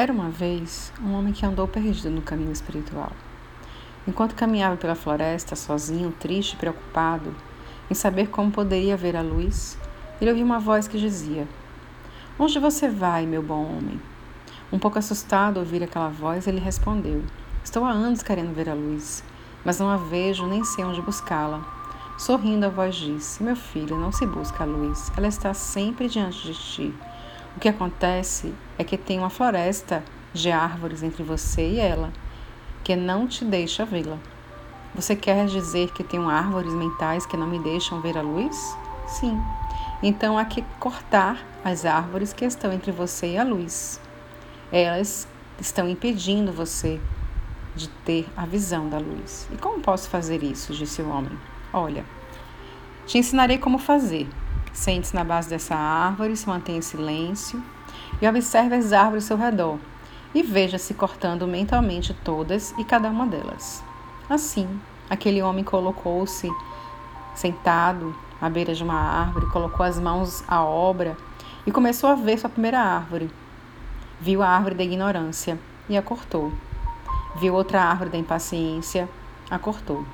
Era uma vez um homem que andou perdido no caminho espiritual. Enquanto caminhava pela floresta, sozinho, triste e preocupado em saber como poderia ver a luz, ele ouviu uma voz que dizia: Onde você vai, meu bom homem? Um pouco assustado ao ouvir aquela voz, ele respondeu: Estou há anos querendo ver a luz, mas não a vejo nem sei onde buscá-la. Sorrindo, a voz disse: Meu filho, não se busca a luz, ela está sempre diante de ti. O que acontece é que tem uma floresta de árvores entre você e ela, que não te deixa vê-la. Você quer dizer que tem árvores mentais que não me deixam ver a luz? Sim. Então há que cortar as árvores que estão entre você e a luz. Elas estão impedindo você de ter a visão da luz. E como posso fazer isso? disse o homem. Olha, te ensinarei como fazer. Sente-se na base dessa árvore, se mantenha em silêncio e observe as árvores ao seu redor e veja-se cortando mentalmente todas e cada uma delas. Assim, aquele homem colocou-se sentado à beira de uma árvore, colocou as mãos à obra e começou a ver sua primeira árvore. Viu a árvore da ignorância e a cortou. Viu outra árvore da impaciência, a cortou.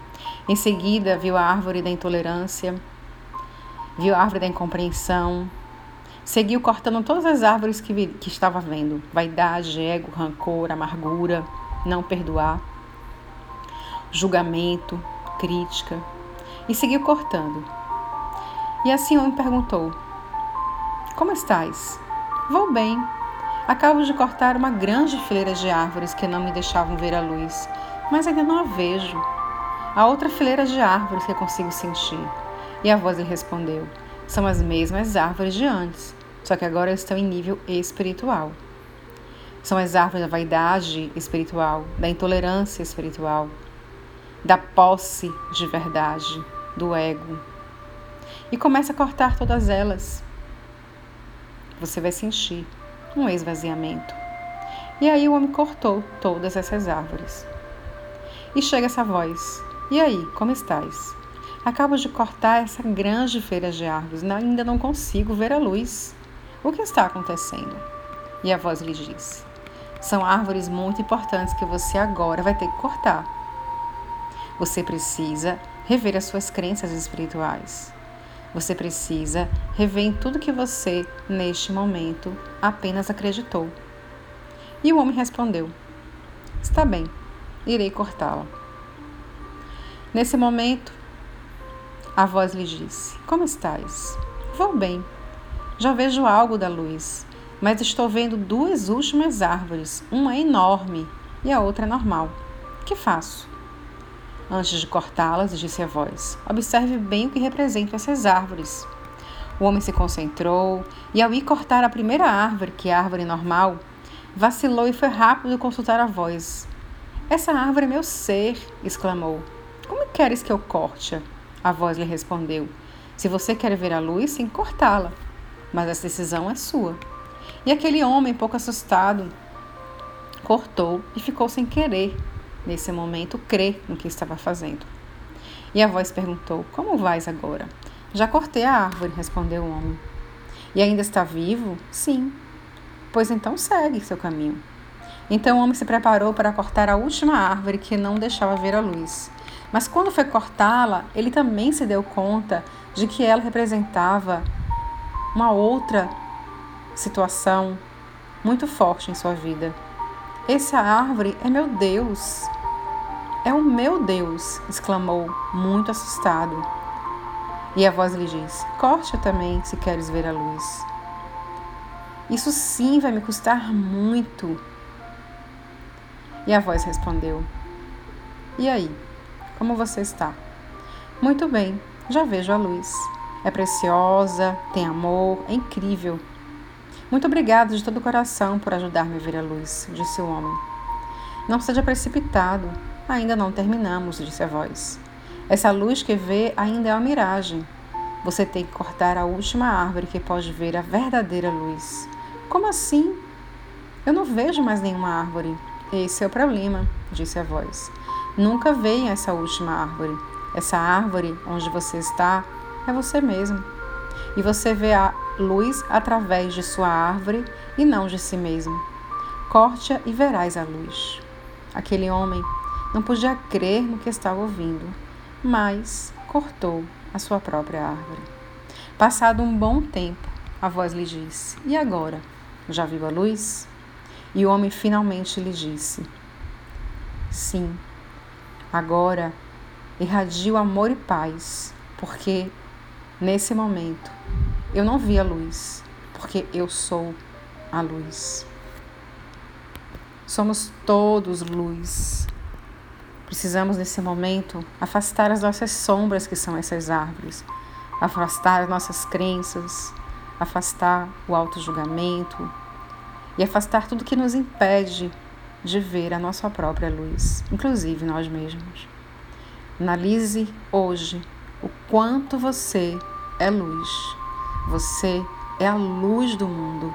Em seguida, viu a árvore da intolerância viu a árvore da incompreensão, seguiu cortando todas as árvores que, que estava vendo: vaidade, ego, rancor, amargura, não perdoar, julgamento, crítica, e seguiu cortando. E assim o homem perguntou: Como estás? Vou bem. Acabo de cortar uma grande fileira de árvores que não me deixavam ver a luz, mas ainda não a vejo. Há outra fileira de árvores que consigo sentir. E a voz lhe respondeu: São as mesmas árvores de antes, só que agora estão em nível espiritual. São as árvores da vaidade espiritual, da intolerância espiritual, da posse de verdade, do ego. E começa a cortar todas elas. Você vai sentir um esvaziamento. E aí o homem cortou todas essas árvores. E chega essa voz: E aí, como estás? Acabo de cortar essa grande feira de árvores, ainda não consigo ver a luz. O que está acontecendo? E a voz lhe disse: São árvores muito importantes que você agora vai ter que cortar. Você precisa rever as suas crenças espirituais. Você precisa rever em tudo que você, neste momento, apenas acreditou. E o homem respondeu: Está bem, irei cortá-la. Nesse momento, a voz lhe disse: Como estás? Vou bem. Já vejo algo da luz, mas estou vendo duas últimas árvores. Uma enorme e a outra normal. Que faço? Antes de cortá-las, disse a voz, observe bem o que representam essas árvores. O homem se concentrou e, ao ir cortar a primeira árvore, que é a árvore normal, vacilou e foi rápido consultar a voz. Essa árvore é meu ser! exclamou. Como queres que eu corte-a? A voz lhe respondeu: Se você quer ver a luz, sim, cortá-la. Mas essa decisão é sua. E aquele homem, pouco assustado, cortou e ficou sem querer, nesse momento, crer no que estava fazendo. E a voz perguntou: Como vais agora? Já cortei a árvore, respondeu o homem. E ainda está vivo? Sim. Pois então segue seu caminho. Então o homem se preparou para cortar a última árvore que não deixava ver a luz. Mas quando foi cortá-la, ele também se deu conta de que ela representava uma outra situação muito forte em sua vida. Essa árvore é meu Deus. É o meu Deus, exclamou, muito assustado. E a voz lhe disse: Corte também, se queres ver a luz. Isso sim vai me custar muito. E a voz respondeu: E aí? Como você está? Muito bem, já vejo a luz. É preciosa, tem amor, é incrível. Muito obrigado de todo o coração por ajudar-me a ver a luz, disse o homem. Não seja precipitado, ainda não terminamos, disse a voz. Essa luz que vê ainda é uma miragem. Você tem que cortar a última árvore que pode ver a verdadeira luz. Como assim? Eu não vejo mais nenhuma árvore. Esse é o problema, disse a voz. Nunca veja essa última árvore. Essa árvore onde você está é você mesmo. E você vê a luz através de sua árvore e não de si mesmo. Corte-a e verás a luz. Aquele homem não podia crer no que estava ouvindo, mas cortou a sua própria árvore. Passado um bom tempo, a voz lhe disse: E agora? Já viu a luz? E o homem finalmente lhe disse: Sim, agora irradio amor e paz, porque nesse momento eu não vi a luz, porque eu sou a luz. Somos todos luz. Precisamos nesse momento afastar as nossas sombras, que são essas árvores, afastar as nossas crenças, afastar o auto-julgamento e afastar tudo que nos impede de ver a nossa própria luz, inclusive nós mesmos. Analise hoje o quanto você é luz. Você é a luz do mundo.